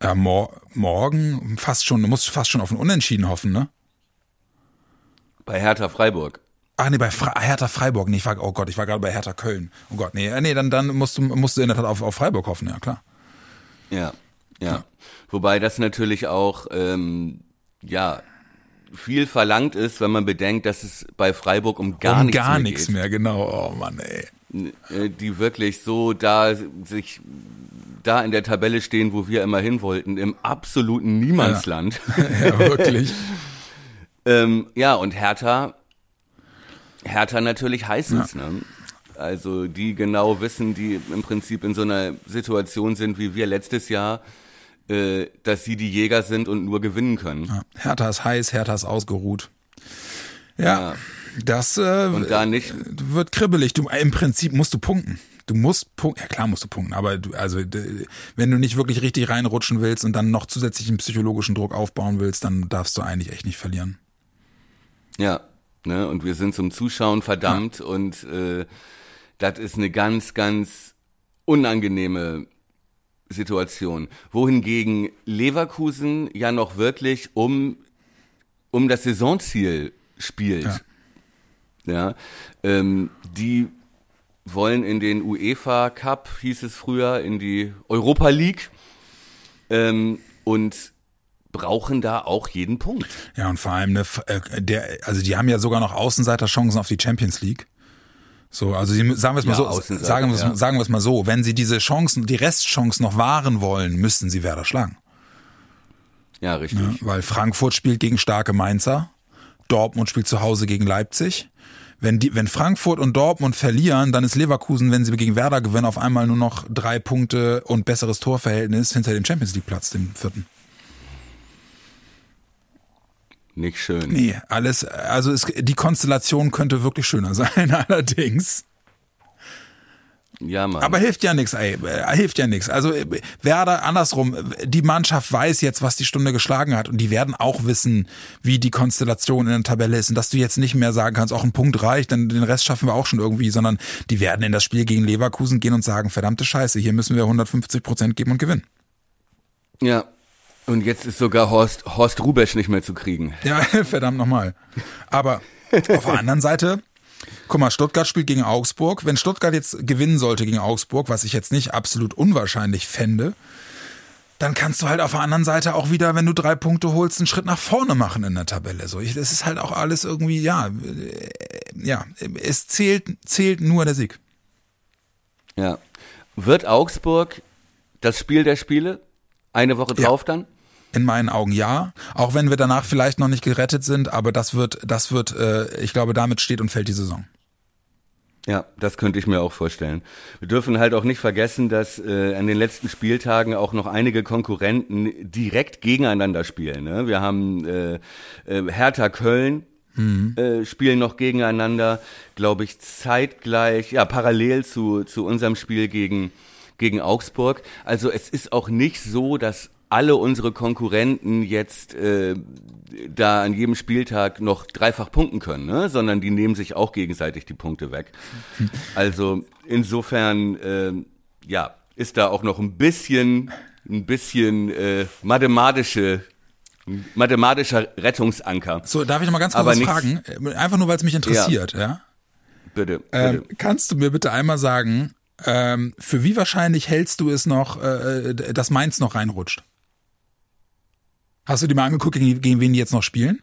ja, mor morgen fast schon, du musst fast schon auf ein Unentschieden hoffen, ne? Bei Hertha Freiburg. Ach nee, bei Fre Hertha Freiburg. Nee, ich war, oh Gott, ich war gerade bei Hertha Köln. Oh Gott, nee, nee, dann, dann musst du, musst du in der Tat auf, auf Freiburg hoffen, ja klar. Ja, ja. ja. Wobei das natürlich auch, ähm, ja, viel verlangt ist, wenn man bedenkt, dass es bei Freiburg um gar um nichts gar mehr nichts geht. mehr, genau. Oh Mann, ey. Äh, die wirklich so da sich da in der Tabelle stehen, wo wir immer hin wollten, im absoluten Niemandsland. Ja, ja wirklich. ähm, ja, und Hertha Hertha natürlich heißens, ja. ne? Also die genau wissen, die im Prinzip in so einer Situation sind wie wir letztes Jahr, äh, dass sie die Jäger sind und nur gewinnen können. Ja. Hertha ist heiß, Hertha ist ausgeruht. Ja, ja. das äh, und da nicht wird kribbelig. Du, Im Prinzip musst du punkten. Du musst punkten, ja klar musst du punkten, aber du, also wenn du nicht wirklich richtig reinrutschen willst und dann noch zusätzlichen psychologischen Druck aufbauen willst, dann darfst du eigentlich echt nicht verlieren. Ja, Ne? Und wir sind zum Zuschauen verdammt und äh, das ist eine ganz, ganz unangenehme Situation. Wohingegen Leverkusen ja noch wirklich um, um das Saisonziel spielt. Ja. ja ähm, die wollen in den UEFA Cup, hieß es früher, in die Europa League. Ähm, und brauchen da auch jeden Punkt. Ja, und vor allem, ne, der, also die haben ja sogar noch Außenseiterchancen auf die Champions League. So, also sie, sagen wir es mal ja, so, sagen wir es, ja. sagen wir es mal so, wenn sie diese Chancen, die Restchancen noch wahren wollen, müssen sie Werder schlagen. Ja, richtig. Ja, weil Frankfurt spielt gegen starke Mainzer, Dortmund spielt zu Hause gegen Leipzig. Wenn, die, wenn Frankfurt und Dortmund verlieren, dann ist Leverkusen, wenn sie gegen Werder gewinnen, auf einmal nur noch drei Punkte und besseres Torverhältnis hinter dem Champions League Platz, dem vierten. Nicht schön. Nee, alles, also es, die Konstellation könnte wirklich schöner sein, allerdings. Ja, Mann. Aber hilft ja nichts, ey. Äh, hilft ja nichts. Also äh, Werder, andersrum, die Mannschaft weiß jetzt, was die Stunde geschlagen hat und die werden auch wissen, wie die Konstellation in der Tabelle ist und dass du jetzt nicht mehr sagen kannst, auch ein Punkt reicht, dann den Rest schaffen wir auch schon irgendwie, sondern die werden in das Spiel gegen Leverkusen gehen und sagen, verdammte Scheiße, hier müssen wir 150 Prozent geben und gewinnen. Ja, und jetzt ist sogar Horst, Horst Rubesch nicht mehr zu kriegen. Ja, verdammt nochmal. Aber auf der anderen Seite, guck mal, Stuttgart spielt gegen Augsburg. Wenn Stuttgart jetzt gewinnen sollte gegen Augsburg, was ich jetzt nicht absolut unwahrscheinlich fände, dann kannst du halt auf der anderen Seite auch wieder, wenn du drei Punkte holst, einen Schritt nach vorne machen in der Tabelle. So, ich, das ist halt auch alles irgendwie, ja, äh, ja, es zählt, zählt nur der Sieg. Ja. Wird Augsburg das Spiel der Spiele? Eine Woche drauf ja. dann? In meinen Augen ja, auch wenn wir danach vielleicht noch nicht gerettet sind, aber das wird, das wird, äh, ich glaube, damit steht und fällt die Saison. Ja, das könnte ich mir auch vorstellen. Wir dürfen halt auch nicht vergessen, dass äh, an den letzten Spieltagen auch noch einige Konkurrenten direkt gegeneinander spielen. Ne? Wir haben äh, äh, Hertha Köln, mhm. äh, spielen noch gegeneinander, glaube ich, zeitgleich, ja, parallel zu, zu unserem Spiel gegen, gegen Augsburg. Also es ist auch nicht so, dass alle unsere Konkurrenten jetzt äh, da an jedem Spieltag noch dreifach punkten können, ne? sondern die nehmen sich auch gegenseitig die Punkte weg. Also insofern, äh, ja, ist da auch noch ein bisschen, ein bisschen äh, mathematische mathematischer Rettungsanker. So, darf ich noch mal ganz kurz was fragen? Einfach nur, weil es mich interessiert, ja? ja? Bitte. bitte. Ähm, kannst du mir bitte einmal sagen, ähm, für wie wahrscheinlich hältst du es noch, äh, äh dass Mainz noch reinrutscht? Hast du dir mal angeguckt, gegen, gegen wen die jetzt noch spielen?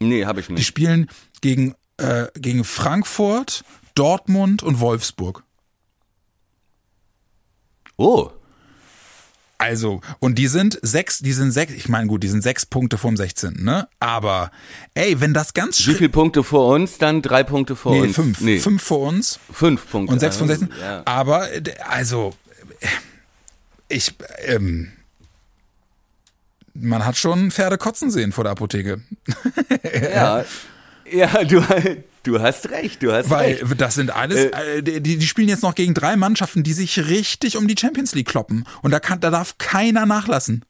Nee, habe ich nicht. Die spielen gegen, äh, gegen Frankfurt, Dortmund und Wolfsburg. Oh. Also, und die sind sechs, die sind sechs, ich meine, gut, die sind sechs Punkte vom 16., ne? Aber, ey, wenn das ganz Wie viele Punkte vor uns? Dann drei Punkte vor nee, uns. Fünf. Nee, fünf vor uns. Fünf Punkte. Und sechs von 16. Ja. Aber, also, ich, ähm, man hat schon Pferde kotzen sehen vor der Apotheke. ja, ja, du, du hast recht, du hast Weil recht. das sind alles, äh, die, die spielen jetzt noch gegen drei Mannschaften, die sich richtig um die Champions League kloppen. Und da, kann, da darf keiner nachlassen.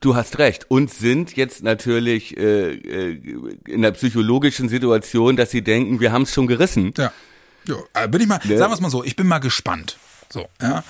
Du hast recht und sind jetzt natürlich äh, äh in der psychologischen Situation, dass sie denken, wir haben es schon gerissen. Ja. ja, äh, bin ich mal, ne? sagen wir es mal so, ich bin mal gespannt. So, ja.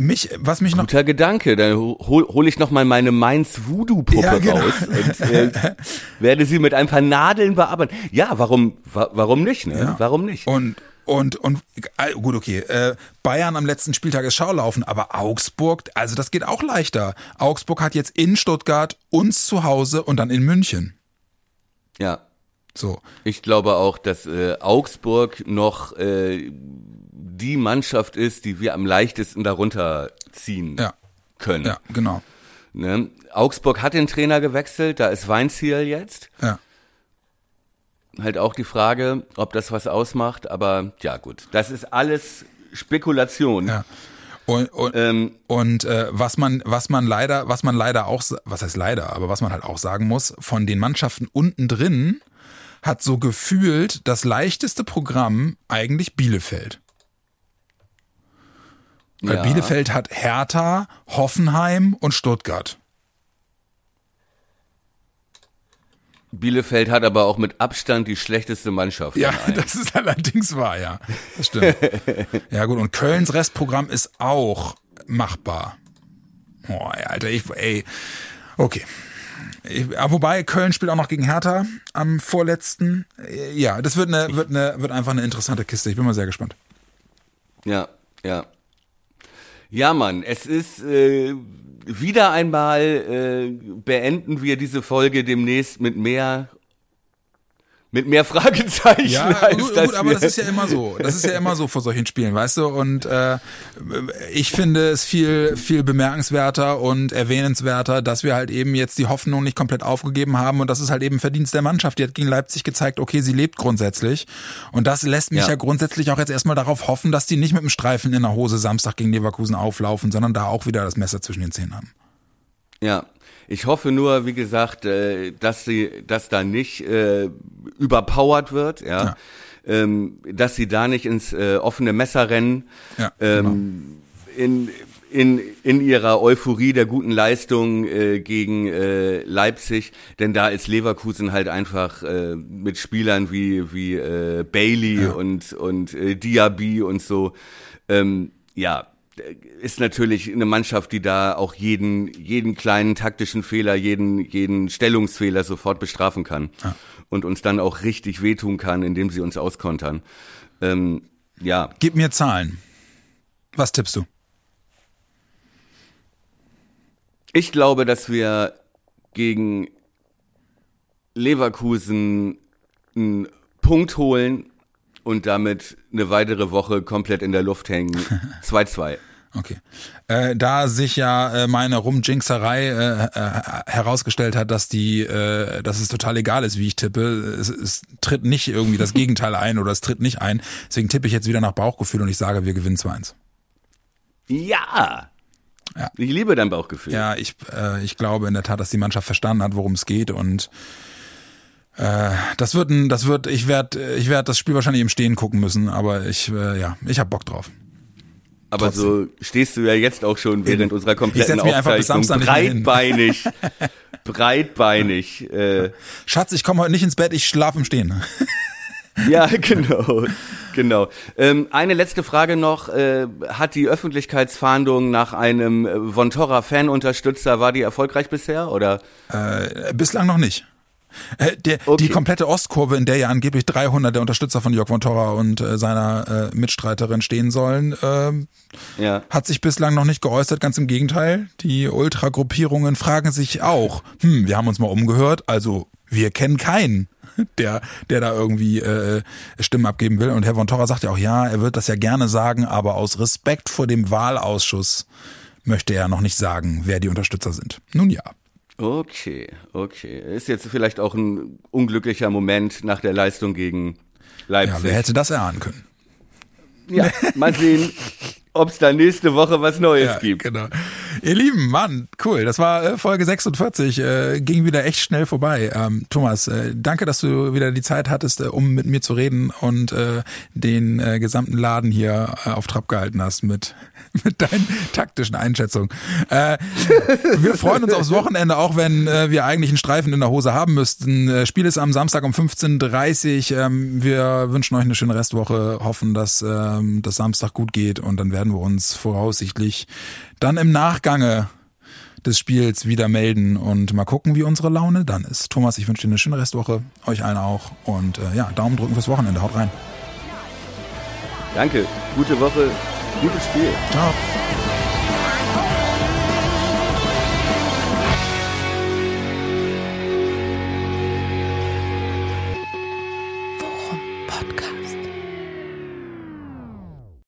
Mich, was mich noch. Guter Gedanke. Dann hol, hol ich noch mal meine Mainz Voodoo Puppe ja, genau. raus und äh, werde sie mit ein paar Nadeln bearbeiten. Ja, warum, wa warum nicht? Ne? Ja. Warum nicht? Und und und äh, gut, okay. Äh, Bayern am letzten Spieltag ist Schaulaufen, aber Augsburg, also das geht auch leichter. Augsburg hat jetzt in Stuttgart uns zu Hause und dann in München. Ja. So. Ich glaube auch, dass äh, Augsburg noch äh, die Mannschaft ist, die wir am leichtesten darunter ziehen ja. können. Ja, genau. Ne? Augsburg hat den Trainer gewechselt, da ist Weinziel jetzt. Ja. Halt auch die Frage, ob das was ausmacht, aber ja gut, das ist alles Spekulation. Ja. Und, und, ähm, und äh, was man, was man leider, was man leider auch, was heißt leider, aber was man halt auch sagen muss, von den Mannschaften unten drin hat so gefühlt das leichteste Programm eigentlich Bielefeld. Weil ja. Bielefeld hat Hertha, Hoffenheim und Stuttgart. Bielefeld hat aber auch mit Abstand die schlechteste Mannschaft. Ja, das ist allerdings wahr, ja. Das stimmt. ja, gut, und Kölns Restprogramm ist auch machbar. Boah, Alter, ich, ey, okay. Ich, wobei Köln spielt auch noch gegen Hertha am vorletzten. Ja, das wird eine, wird eine, wird einfach eine interessante Kiste. Ich bin mal sehr gespannt. Ja, ja. Ja, Mann, es ist äh, wieder einmal äh, beenden wir diese Folge demnächst mit mehr mit mehr Fragezeichen. Ja, als gut, gut aber das ist ja immer so. Das ist ja immer so vor solchen Spielen, weißt du? Und äh, ich finde es viel, viel bemerkenswerter und erwähnenswerter, dass wir halt eben jetzt die Hoffnung nicht komplett aufgegeben haben und das ist halt eben Verdienst der Mannschaft. Die hat gegen Leipzig gezeigt, okay, sie lebt grundsätzlich. Und das lässt mich ja, ja grundsätzlich auch jetzt erstmal darauf hoffen, dass die nicht mit dem Streifen in der Hose Samstag gegen Leverkusen auflaufen, sondern da auch wieder das Messer zwischen den Zähnen haben. Ja, ich hoffe nur, wie gesagt, äh, dass sie, dass da nicht äh, überpowered wird, ja. ja. Ähm, dass sie da nicht ins äh, offene Messer rennen. Ja, ähm, genau. in, in, in ihrer Euphorie der guten Leistung äh, gegen äh, Leipzig, denn da ist Leverkusen halt einfach äh, mit Spielern wie wie äh, Bailey ja. und und äh, Diaby und so ähm, ja ist natürlich eine Mannschaft, die da auch jeden, jeden kleinen taktischen Fehler, jeden, jeden Stellungsfehler sofort bestrafen kann. Ja. Und uns dann auch richtig wehtun kann, indem sie uns auskontern. Ähm, ja. Gib mir Zahlen. Was tippst du? Ich glaube, dass wir gegen Leverkusen einen Punkt holen und damit eine weitere Woche komplett in der Luft hängen. 2-2. Okay. Äh, da sich ja äh, meine Rumjinxerei äh, äh, herausgestellt hat, dass die, äh, dass es total egal ist, wie ich tippe, es, es tritt nicht irgendwie das Gegenteil ein oder es tritt nicht ein. Deswegen tippe ich jetzt wieder nach Bauchgefühl und ich sage, wir gewinnen 2-1. Ja. Ja. Ich liebe dein Bauchgefühl. Ja, ich, äh, ich glaube in der Tat, dass die Mannschaft verstanden hat, worum es geht und äh, das wird ein, das wird, ich werde, ich werde das Spiel wahrscheinlich im Stehen gucken müssen, aber ich, äh, ja, ich habe Bock drauf. Aber Trotzdem. so stehst du ja jetzt auch schon während unserer kompletten setz mich einfach bis Aufzeichnung Samstag hin. breitbeinig, breitbeinig. Äh, Schatz, ich komme heute nicht ins Bett, ich schlafe im Stehen. ja, genau, genau. Ähm, eine letzte Frage noch: äh, Hat die Öffentlichkeitsfahndung nach einem äh, Von Torra Fanunterstützer war die erfolgreich bisher oder? Äh, bislang noch nicht. Äh, der, Okay. Die komplette Ostkurve, in der ja angeblich 300 der Unterstützer von Jörg von Torra und äh, seiner äh, Mitstreiterin stehen sollen, ähm, Ja. hat sich bislang noch nicht geäußert. Ganz im Gegenteil. Die Ultragruppierungen fragen sich auch, hm, wir haben uns mal umgehört, also wir kennen keinen. Der, der da irgendwie äh, Stimmen abgeben will. Und Herr von Torra sagt ja auch, ja, er wird das ja gerne sagen, aber aus Respekt vor dem Wahlausschuss möchte er noch nicht sagen, wer die Unterstützer sind. Nun ja. Okay, okay. Ist jetzt vielleicht auch ein unglücklicher Moment nach der Leistung gegen Ja, Leipzig. wer hätte das erahnen können? Ja, mal sehen, ob es da nächste Woche was Neues Ja, gibt. genau. Ihr Lieben, Mann, cool. Das war äh, Folge 46. Äh, ging wieder echt schnell vorbei. Ähm, Thomas, äh, danke, dass du wieder die Zeit hattest, äh, um mit mir zu reden und den gesamten Laden hier auf Trab gehalten hast mit, mit deinen taktischen Einschätzungen. Äh, wir freuen uns aufs Wochenende, auch wenn äh, wir eigentlich einen Streifen in der Hose haben müssten. Äh, Spiel ist am Samstag um 15.30 Uhr. Ähm, wir wünschen euch eine schöne Restwoche, hoffen, dass ähm, das Samstag gut geht und dann werden wir uns voraussichtlich dann im Nachgange des Spiels wieder melden und mal gucken, wie unsere Laune dann ist. Thomas, ich wünsche dir eine schöne Restwoche, euch allen auch und äh, ja, Daumen drücken fürs Wochenende. Haut rein. Danke, gute Woche, gutes Spiel. Ciao.